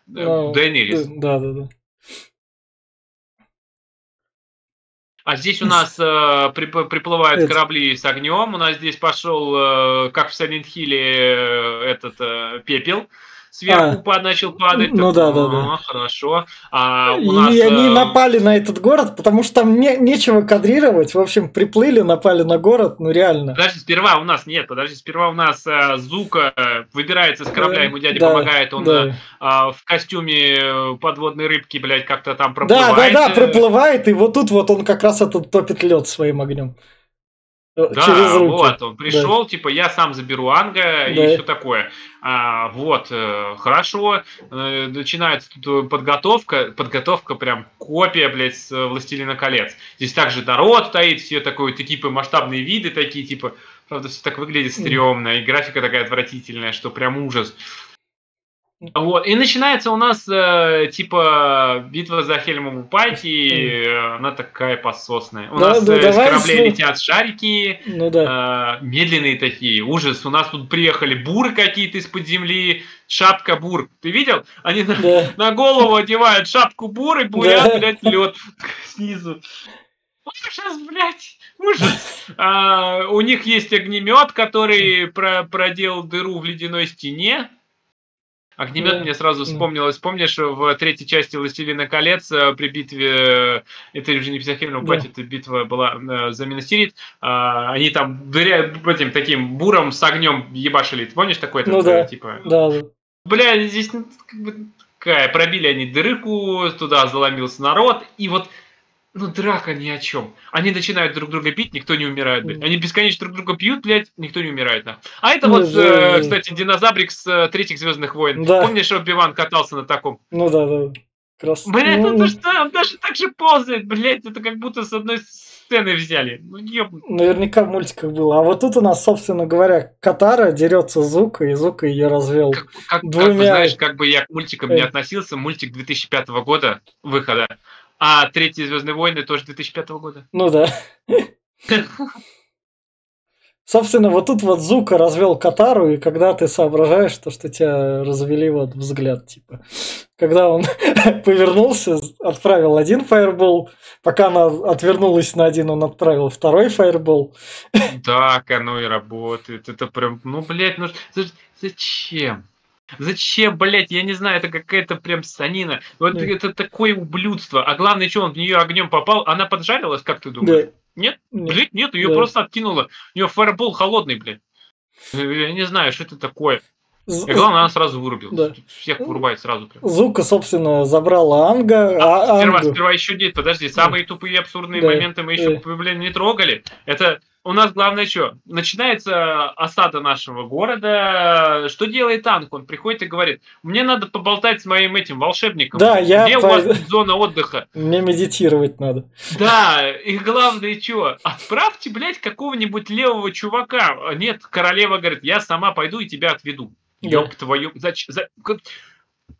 э, Ну, Дейенерис. Да, да, да. А здесь у нас э, прип- приплывают Это- корабли с огнем. У нас здесь пошел, э, как в Silent Hill, э, этот э, пепел сверху А. начал падать. Ну Так, да, да, да. «А, Хорошо. А И у нас, они э, напали на этот город, потому что там не- нечего кадрировать. В общем, приплыли, напали на город, ну реально. Подожди, сперва у нас нет, подожди, сперва у нас э, Зука э, выбирается с корабля, ему дядя да, помогает, он да. э, а, в костюме э, подводной рыбки, блядь, как-то там Да, проплывает. да, да, э, проплывает, и вот тут вот он как раз этот топит лед своим огнем. Э, Да, Через руки. вот, он пришел, типа, я сам заберу Анга и Да. все такое. А, вот, э, хорошо, э, начинается тут подготовка, подготовка прям копия, блядь, с «Властелина колец». Здесь также народ стоит, все такой, типа, масштабные виды такие, типа, правда, все так выглядит стрёмно, и графика такая отвратительная, что прям ужас. Вот, и начинается у нас, э, типа, битва за Хельмову пати, э, она такая пососная. У Да, нас да, э, с кораблей с- летят шарики, Ну да. э, медленные такие, ужас. У нас тут приехали буры какие-то из-под земли, шапка бур. Ты видел? Они на, Да. на голову одевают шапку бур и бурят, Да. блядь, лед снизу. Ужас, блядь, ужас. А, у них есть огнемет, который про- проделал дыру в ледяной стене. Огнемет Да. мне сразу вспомнилось. Помнишь, в третьей части «Властелина колец» э, при битве, э, это уже не Писахельного Да. это битва была э, за Миносирит, а, они там дыря, этим таким буром с огнем ебашили. Ты помнишь такой? Ну да. Типа, Да, да. Бля, здесь ну, как бы такая, пробили они дырку, туда заломился народ, и вот, ну, драка ни о чем. Они начинают друг друга бить, никто не умирает, блядь. Они бесконечно друг друга бьют, блядь, никто не умирает, нахуй. А это Ну, вот, да, э, да. кстати, динозаврик с э, третьих Звездных войн. Да. Помнишь, Оби-Ван катался на таком? Ну да, да. Крас... Блядь, ну, он даже, он даже так же ползает, блядь, это как будто с одной сцены взяли. Ну, ёб... Наверняка в мультиках было. А вот тут у нас, собственно говоря, Катара дерется Зука, и Зука ее развел. Как, как, как Двумя- знаешь, как бы я к мультикам не Э. относился, мультик 2005 года выхода, а третьи Звездные войны тоже 2005 года. Ну да. Собственно, вот тут вот Зука развел Катару, и когда ты соображаешь, то, что тебя развели вот взгляд, типа. Когда он повернулся, отправил один фаербол, пока она отвернулась на один, он отправил второй фаербол. Так оно и работает. Это прям, ну, блядь, ну за- зачем? Зачем, блядь, я не знаю, это какая-то прям санина. Вот Да. это такое ублюдство. А главное, что он в нее огнем попал, она поджарилась, как ты думаешь? Да. Нет? Нет. Блядь, нет, ее Да. просто откинуло. У нее фаербол холодный, блядь. Я не знаю, что это такое. З- И главное, она сразу вырубилась. Да. Всех вырубает сразу прям. Зука, собственно, забрала Анга, а, сперва, Ангу- сперва еще нет, подожди, самые тупые абсурдные Да, моменты мы еще, да. блин, не трогали. Это у нас главное что? Начинается осада нашего города. Что делает танк? Он приходит и говорит, мне надо поболтать с моим этим волшебником. Да, я Где у по- вас тут зона отдыха? Мне медитировать надо. Да, и главное что? Отправьте, блядь, какого-нибудь левого чувака. Нет, королева говорит, я сама пойду и тебя отведу. Да. Ёб твою... зач- за- как-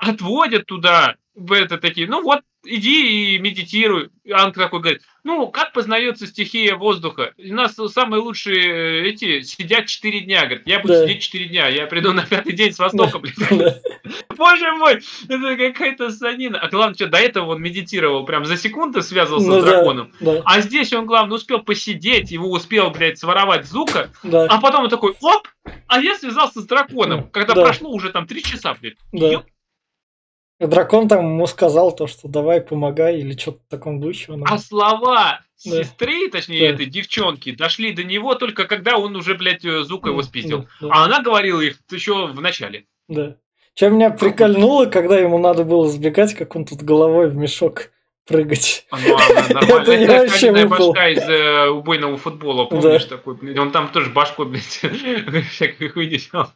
Отводят туда, в это такие, ну вот, иди и медитируй. Анг такой говорит, ну, как познается стихия воздуха? У нас самые лучшие э, эти сидят 4 дня. Говорит, я буду Да. сидеть 4 дня, я приду на пятый день с востока. Да. Боже мой, это какая-то санина. А главное, что до этого он медитировал, прям за секунду связывался Ну с драконом. да, А здесь он, главное, успел посидеть, его успел, блядь, своровать Зука, да, а потом он такой, оп, а я связался с драконом, когда Да. прошло уже там три часа, блядь. да. Ёп. Дракон там ему сказал то, что давай помогай или что-то в таком духе. Он... А слова Да. сестры, точнее, Да. этой девчонки, дошли до него только когда он уже, блядь, э, Зука его спиздил. Да, А она говорила их еще в начале. да. Что меня прикольнуло, когда ему надо было сбегать, как он тут головой в мешок прыгать. А, Ну, она нормально. Это Это вообще башка из э, убойного футбола, помнишь такой? блядь? Он там тоже башку, блядь, всякой хуйни делал.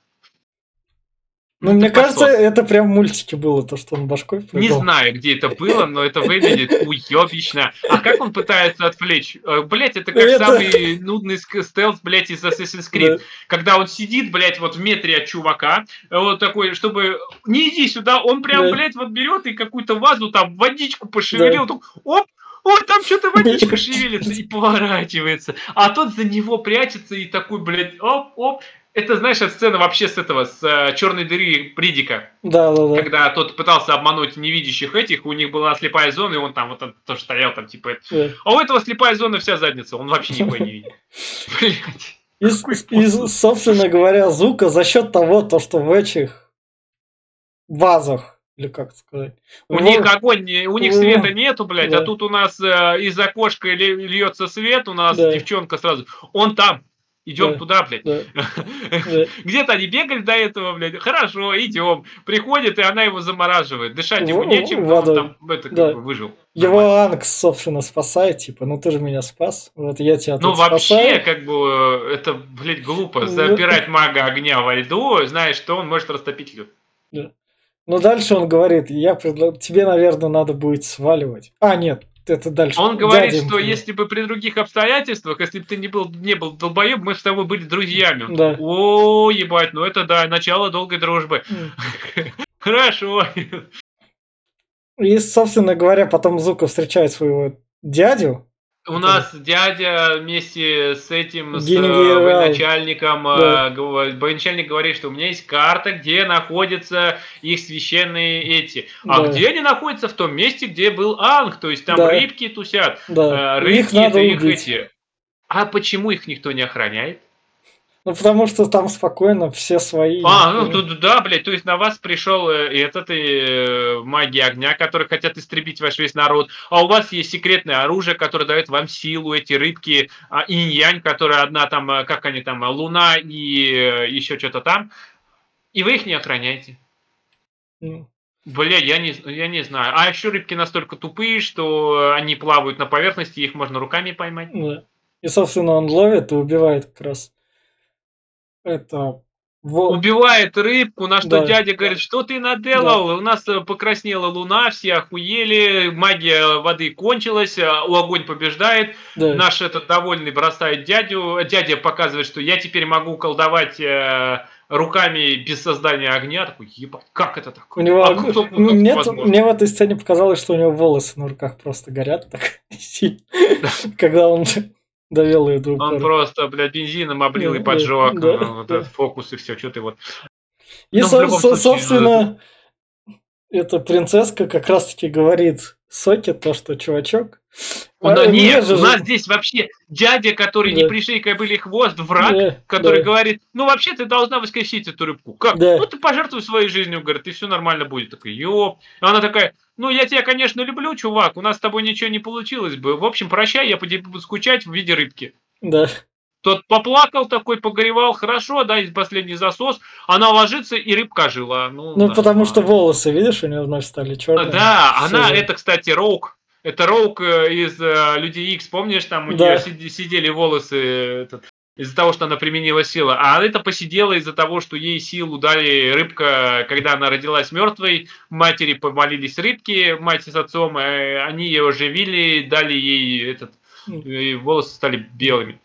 Ну, Это мне подсос. кажется, это прям в мультике было, то, что он башкой Не прыгал. знаю, где это было, но это выглядит уебищно. А как он пытается отвлечь? Блять, это как Это- самый нудный стелс, блять, из Assassin's Creed. Да. Когда он сидит, блядь, вот в метре от чувака, вот такой, чтобы не иди сюда, он прям, Да. блядь, вот берет и какую-то вазу там водичку пошевелил, так, оп, ой, там что-то водичка шевелится и поворачивается. А тот за него прячется и такой, блядь, оп, оп. Это, знаешь, сцена вообще с этого, с черной дыры Придика Да, да, да. когда тот пытался обмануть невидящих этих, у них была слепая зона, и он там вот там тоже стоял там, типа, Да. а у этого слепая зона вся задница, он вообще нихуя не видит. Блядь. И, собственно говоря, звука за счет того, то, что в этих вазах, или как сказать. У в- них огонь, у них света нету, блядь, да. а тут у нас э, из окошка льется свет, у нас Да. девчонка сразу, он там, идем Да. туда, блядь. Да, да. Где-то они бегали до этого, блядь, хорошо, идем. Приходит, и она его замораживает. Дышать ему нечем, но он там это, как Да. бы выжил. Его Нормально. Анкс, собственно, спасает, типа, ну ты же меня спас, вот я тебя Ну, вообще, спасаю. как бы, это, блядь, глупо. Ну, Запирать мага огня во льду, знаешь, что он может растопить лед. Но дальше он говорит, я предла- тебе, наверное, надо будет сваливать. А, нет, это дальше. Он говорит, Дядя что если бы при других обстоятельствах, если бы ты не был, не был долбоеб, мы с тобой были друзьями. Он Да. такой, О, ебать, ну это да, начало долгой дружбы. Хорошо. И, собственно говоря, потом Зука встречает своего дядю. У нас дядя вместе с этим, с э, Генерал. военачальником, Да. э, гов- военачальник говорит, что у меня есть карта, где находятся их священные эти. А Да. где они находятся? В том месте, где был Анг, то есть там Да. рыбки тусят. Да, Э, их Рыбки надо это их убить. эти. А почему их никто не охраняет? Ну, потому что там спокойно все свои. А, ну тут да, блядь, то есть на вас пришел э, этот э, маги огня, которые хотят истребить ваш весь народ, а у вас есть секретное оружие, которое дает вам силу, эти рыбки, а, инь-янь, которая одна там, э, как они там, луна и еще что-то там, и вы их не охраняете. Ну, Бля, я не, я не знаю. А еще рыбки настолько тупые, что они плавают на поверхности, их можно руками поймать. да. И, собственно, он ловит и убивает как раз это... во- Убивает рыбку, на что Да. дядя говорит, что ты наделал? У нас э, покраснела луна, все охуели, магия воды кончилась, а у огонь побеждает. да. Наш этот довольный бросает дядю. Дядя показывает, что я теперь могу колдовать э, руками без создания огня. Такой, ебать, как это У такое? него... А кто- как Ну, мне, мне в этой сцене показалось, что у него волосы на руках просто горят так сильно, когда он довел ее до Он просто, блядь, бензином облил и поджег. да, э, вот да. этот фокус и все, что ты вот. И, Ну, в со- любом со- случае, собственно, эта принцесска как раз-таки говорит Соке то, что чувачок... У а, нас- нет, же у же- нас здесь вообще дядя, который не Да. пришей кобыли хвост, враг, Да, который да. говорит, ну вообще ты должна воскресить эту рыбку. Как? Да. Ну ты пожертвуй своей жизнью, говорит, и все нормально будет. Такой, ёп. Она такая, ну я тебя, конечно, люблю, чувак, у нас с тобой ничего не получилось бы. В общем, прощай, я буду скучать в виде рыбки. Да, Тот поплакал такой, погоревал, хорошо, да, из последний засос. Она ложится, и рыбка жила. Ну, ну потому что волосы, видишь, у нее вновь стали черные. Да, она, это, кстати, Роук. Это Роук э, из э, Людей Икс, помнишь, там у Да. нее сидели волосы этот, из-за того, что она применила силу. А это посидела из-за того, что ей силу дали рыбка, когда она родилась мертвой. Матери помолились рыбки, мать с отцом, э, они ее оживили, дали ей этот, и волосы стали белыми.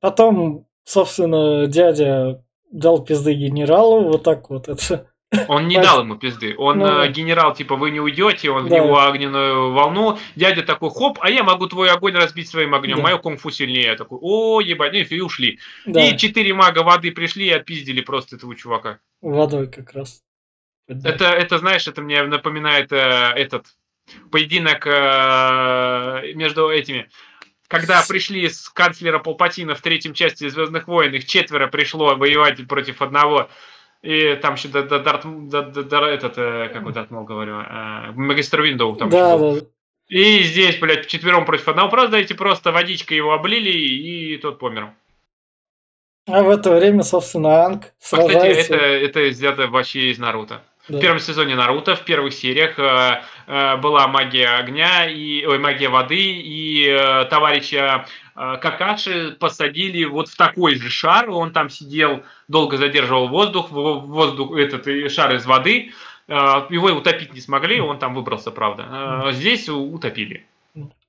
Потом, собственно, дядя дал пизды генералу, вот так вот это. Он не дал ему пизды. Он Ну. э, генерал, типа, вы не уйдете, он в Да. него огненную волну. Дядя такой, хоп, а я могу твой огонь разбить своим огнем. Да. Мое кунг-фу сильнее. Я такой, о, ебать, ну и ушли. Да, И четыре мага воды пришли и опиздили просто этого чувака. водой как раз. Это, это, знаешь, это мне напоминает э, этот поединок э, между этими. Когда пришли с канцлера Палпатина в третьем части Звездных войн, их четверо пришло воевать против одного. И там еще да, да, Дарт, да, да, да, этот, как вот Дарт Мол говорю, э, Магистр Виндоу там Да, да. И здесь, блядь, четвером против одного. Просто эти просто водичкой его облили, и тот помер. А в это время, собственно, Анг А, кстати, сражается. это, это взято вообще из Наруто. Да. В первом сезоне Наруто, в первых сериях э, э, была магия огня, и, ой, магия воды, и э, товарища Какаши посадили вот в такой же шар, он там сидел, долго задерживал воздух, воздух этот шар из воды, э, его утопить не смогли, он там выбрался, правда. Здесь утопили.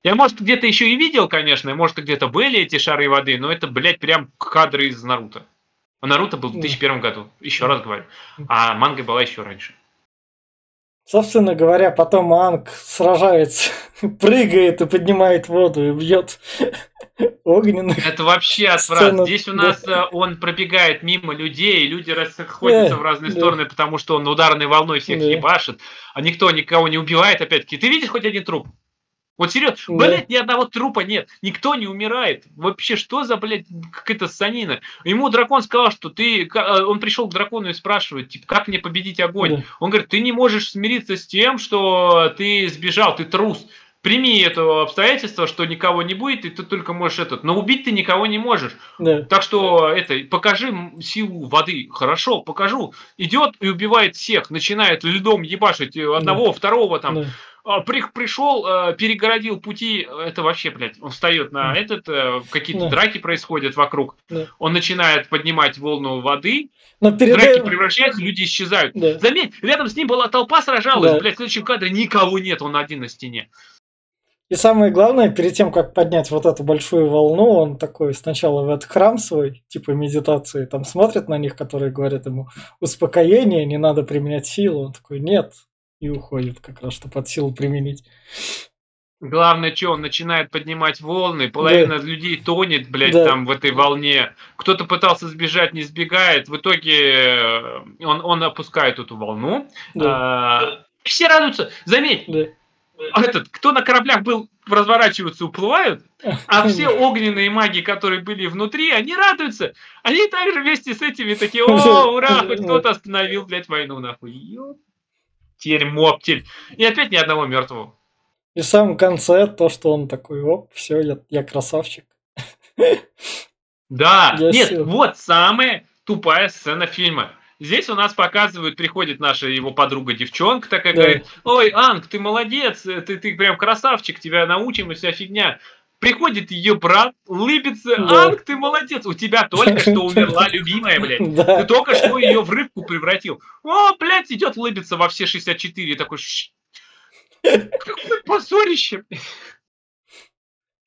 Я, может, где-то еще и видел, конечно, может, где-то были эти шары воды, но это, блядь, прям кадры из Наруто. Наруто был в 2001 году, еще раз говорю. А манга была еще раньше. Собственно говоря, потом Анг сражается, прыгает и поднимает воду и бьет огненных. Это вообще отврат. Здесь у нас да. Э, он пробегает мимо людей, и люди расходятся да, в разные да. стороны, потому что он ударной волной всех да. ебашит, а никто никого не убивает опять-таки. Ты видишь хоть один труп? Вот серьезно, да. блядь, ни одного трупа нет, никто не умирает. Вообще, что за, блядь, какая-то санина? Ему дракон сказал, что ты... Э, он пришел к дракону и спрашивает, типа, как мне победить огонь? Да. Он говорит, ты не можешь смириться с тем, что ты сбежал, ты трус. Прими это обстоятельство, что никого не будет, и ты только можешь этот. Но убить ты никого не можешь. Да. Так что это, покажи силу воды. Хорошо, покажу. Идет и убивает всех. Начинает льдом ебашить одного, да. второго там. Да а, при, пришел, э, перегородил пути, это вообще, блядь, он встает на этот, э, какие-то да. драки происходят вокруг, да. он начинает поднимать волну воды, Но перед... драки превращаются, люди исчезают. Да. Заметь, рядом с ним была толпа сражалась, да. блядь, в следующем кадре никого нет, он один на стене. И самое главное, перед тем, как поднять вот эту большую волну, он такой сначала в этот храм свой, типа медитации, там смотрит на них, которые говорят ему успокоение, не надо применять силу. Он такой, нет, и уходит как раз, чтобы под силу применить. Главное, что он начинает поднимать волны, половина да. людей тонет, блядь, да. там в этой волне. Кто-то пытался сбежать, не сбегает. В итоге э, он, он опускает эту волну. Да. А, все радуются. Заметь, да. Этот, кто на кораблях был, разворачиваются, уплывают, а все огненные маги, которые были внутри, они радуются. Они также вместе с этими такие, о, ура, хоть кто-то остановил, блядь, войну, нахуй. Ёп дерьмо, птель. И опять ни одного мертвого. И в самом конце то, что он такой, оп, все, я, я красавчик. Да, я нет, сил. вот самая тупая сцена фильма. Здесь у нас показывают, приходит наша его подруга-девчонка, такая да. говорит, ой, Анг, ты молодец, ты, ты прям красавчик, тебя научим и вся фигня. Приходит ее брат, улыбится. Да. Анг, ты молодец. У тебя только что умерла любимая, блядь. Да. Ты только что ее в рыбку превратил. О, блядь, идет улыбиться во все 64. Такой, какое позорище.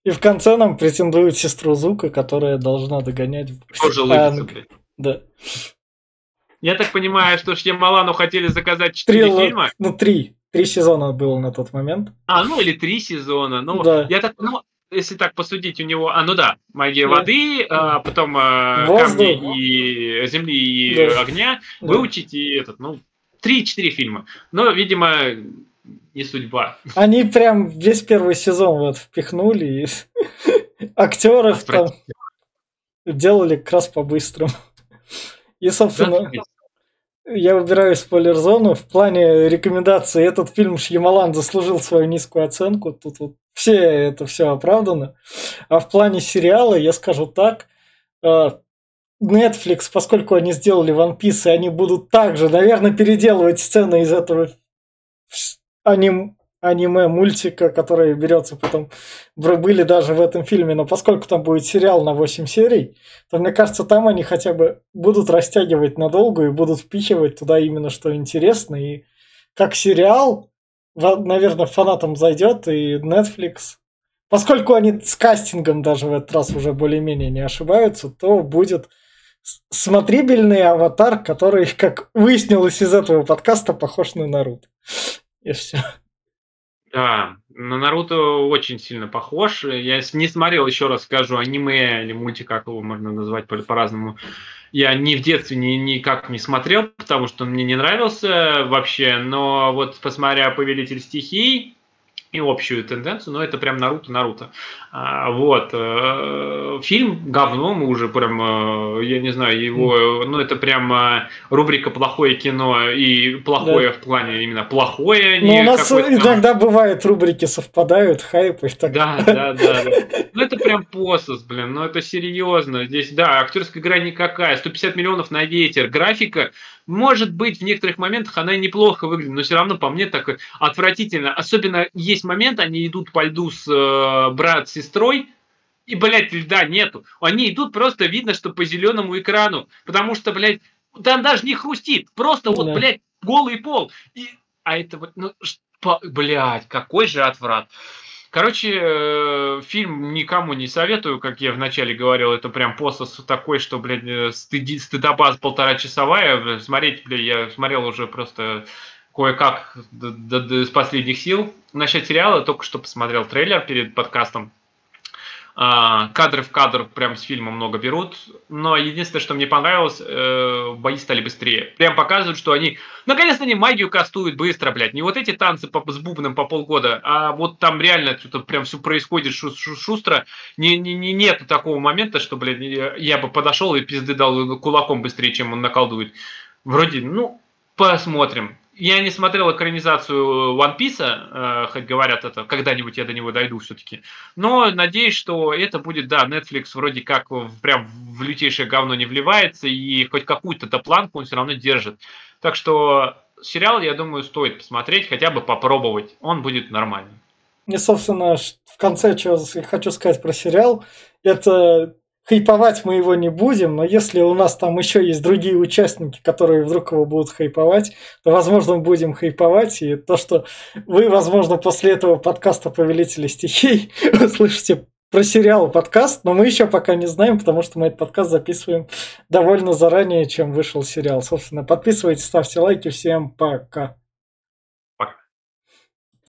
И в конце нам претендует сестру Зука, которая должна догонять. Тоже улыбится, блядь. Да. Я так понимаю, что Шьямалану хотели заказать четыре фильма? Ну, три. Три сезона было на тот момент. А, ну или три сезона. Ну, да. я так, ну, если так посудить, у него, а ну да, магия да. воды, а, потом а, камни и земли и да. огня, да. выучить и этот, ну, 3-4 фильма. Но, видимо, не судьба. Они прям весь первый сезон вот впихнули и актеров там делали как раз по-быстрому. И, собственно, я выбираю спойлер-зону. В плане рекомендаций этот фильм Шьямалан заслужил свою низкую оценку. Тут вот все это все оправдано. А в плане сериала я скажу так. Э, Netflix, поскольку они сделали One Piece, и они будут также, наверное, переделывать сцены из этого аним, аниме, мультика, который берется потом, были даже в этом фильме, но поскольку там будет сериал на 8 серий, то мне кажется, там они хотя бы будут растягивать надолго и будут впихивать туда именно что интересно. И как сериал, наверное, фанатам зайдет и Netflix. Поскольку они с кастингом даже в этот раз уже более-менее не ошибаются, то будет смотрибельный аватар, который, как выяснилось из этого подкаста, похож на Наруто. И все. Да, на Наруто очень сильно похож. Я не смотрел, еще раз скажу, аниме или мультик, как его можно назвать по-разному. Я ни в детстве ни, никак не смотрел, потому что он мне не нравился вообще. Но вот посмотря «Повелитель стихий», и общую тенденцию, но это прям Наруто, Наруто. А, вот. Э, фильм говно, мы уже прям, э, я не знаю, его, ну это прям э, рубрика «Плохое кино» и плохое да. в плане именно плохое. Ну, у нас иногда бывает рубрики совпадают, хайп и так Да, да, да. да. Ну это прям посос, блин, ну это серьезно. Здесь, да, актерская игра никакая, 150 миллионов на ветер, графика может быть, в некоторых моментах она неплохо выглядит, но все равно по мне так отвратительно. Особенно есть момент, они идут по льду с э, брат с сестрой, и, блядь, льда нету. Они идут просто видно, что по зеленому экрану, потому что, блядь, там даже не хрустит, просто вот, Да. блядь, голый пол. И, а это вот, ну, что, блядь, какой же отврат. Короче, э, фильм никому не советую, как я вначале говорил, это прям посос такой, что, блядь, э, стыди, стыдоба полтора часовая. Смотреть, блядь, я смотрел уже просто кое-как с последних сил. Насчет сериала только что посмотрел трейлер перед подкастом. А, кадры в кадр прям с фильма много берут. Но единственное, что мне понравилось, э, бои стали быстрее. Прям показывают, что они... Наконец-то они магию кастуют быстро, блядь. Не вот эти танцы по, с бубном по полгода, а вот там реально что-то прям все происходит шу- шу- шустро. Не, не, не, нет такого момента, что, блядь, я бы подошел и пизды дал кулаком быстрее, чем он наколдует. Вроде, ну, посмотрим. Я не смотрел экранизацию One Piece, э, хоть говорят это, когда-нибудь я до него дойду все-таки. Но надеюсь, что это будет, да, Netflix вроде как прям в лютейшее говно не вливается, и хоть какую-то планку он все равно держит. Так что сериал, я думаю, стоит посмотреть, хотя бы попробовать. Он будет нормальный. И, собственно, в конце, что хочу сказать про сериал, это хайповать мы его не будем, но если у нас там еще есть другие участники, которые вдруг его будут хайповать, то, возможно, будем хайповать. И то, что вы, возможно, после этого подкаста «Повелители стихий» услышите про сериал подкаст, но мы еще пока не знаем, потому что мы этот подкаст записываем довольно заранее, чем вышел сериал. Собственно, подписывайтесь, ставьте лайки. Всем пока.